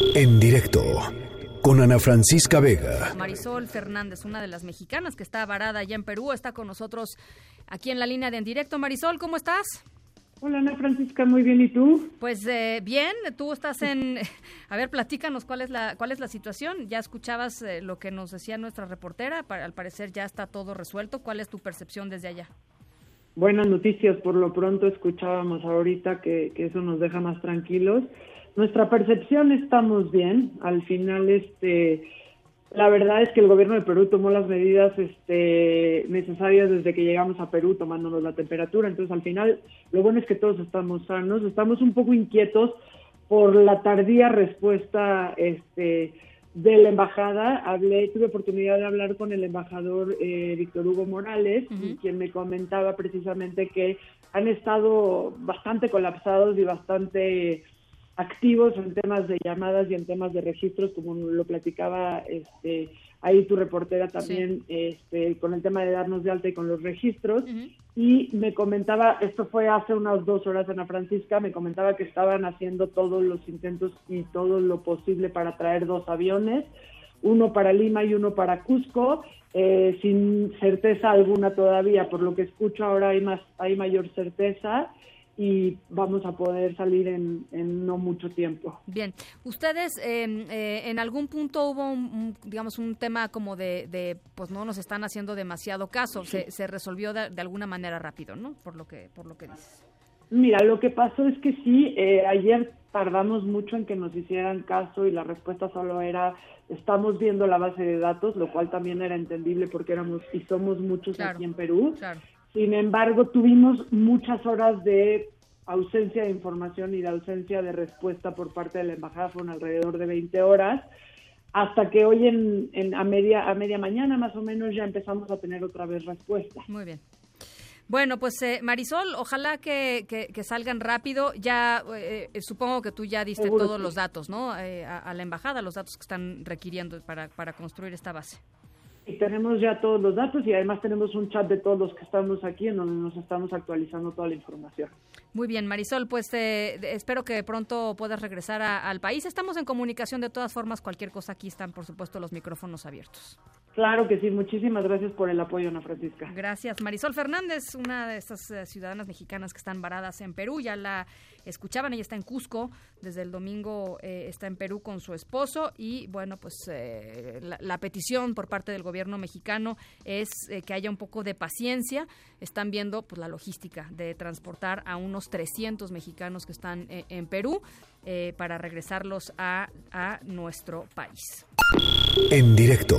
En directo con Ana Francisca Vega. Marisol Fernández, una de las mexicanas que está varada allá en Perú, está con nosotros aquí en la línea de En directo. Marisol, ¿cómo estás? Hola Ana Francisca, muy bien, ¿y tú? Pues eh, bien, tú estás en... A ver, platícanos cuál es la, cuál es la situación. Ya escuchabas eh, lo que nos decía nuestra reportera, al parecer ya está todo resuelto. ¿Cuál es tu percepción desde allá? Buenas noticias, por lo pronto escuchábamos ahorita que, que eso nos deja más tranquilos. Nuestra percepción estamos bien, al final este la verdad es que el gobierno de Perú tomó las medidas este, necesarias desde que llegamos a Perú tomándonos la temperatura. Entonces, al final, lo bueno es que todos estamos sanos. Estamos un poco inquietos por la tardía respuesta este, de la embajada. Hablé, tuve oportunidad de hablar con el embajador eh, Víctor Hugo Morales, quien me comentaba precisamente que han estado bastante colapsados y bastante activos en temas de llamadas y en temas de registros, como lo platicaba este, ahí tu reportera también, este, con el tema de darnos de alta y con los registros. Y me comentaba, esto fue hace unas dos horas, Ana Francisca, me comentaba que estaban haciendo todos los intentos y todo lo posible para traer dos aviones, uno para Lima y uno para Cusco, eh, sin certeza alguna todavía. Por lo que escucho ahora hay, más, hay mayor certeza y vamos a poder salir en, no mucho tiempo. Bien, ustedes em, eh, en algún punto hubo, un, digamos, un tema como de, pues no nos están haciendo demasiado caso, se, se resolvió de, alguna manera rápido, ¿no? Por lo que, por lo que dices. Mira, lo que pasó es que sí, eh, ayer tardamos mucho en que nos hicieran caso y la respuesta solo era estamos viendo la base de datos, lo cual también era entendible porque éramos y somos muchos aquí en Perú. Claro. Sin embargo, tuvimos muchas horas de ausencia de información y de ausencia de respuesta por parte de la embajada, fueron alrededor de 20 horas, hasta que hoy en, a, media, a media mañana más o menos ya empezamos a tener otra vez respuesta. Muy bien. Bueno, pues eh, Marisol, ojalá que, salgan rápido. Ya eh, eh, supongo que tú ya diste todos los datos, ¿no? a, a, la embajada, los datos que están requiriendo para, para construir esta base y tenemos ya todos los datos y además tenemos un chat de todos los que estamos aquí en donde nos estamos actualizando toda la información. Muy bien, Marisol, pues espero que pronto puedas regresar al país. Estamos en comunicación de todas formas, cualquier cosa aquí están, por supuesto, los micrófonos abiertos. Claro que sí, muchísimas gracias por el apoyo, Ana Francisca. Gracias. Marisol Fernández, una de estas eh, ciudadanas mexicanas que están varadas en Perú, ya la escuchaban, ella está en Cusco, desde el domingo eh, está en Perú con su esposo y bueno, pues eh, la, petición por parte del gobierno mexicano es que haya un poco de paciencia. Están viendo pues la logística de transportar a unos 300 mexicanos que están en Perú para regresarlos a, a nuestro país. En directo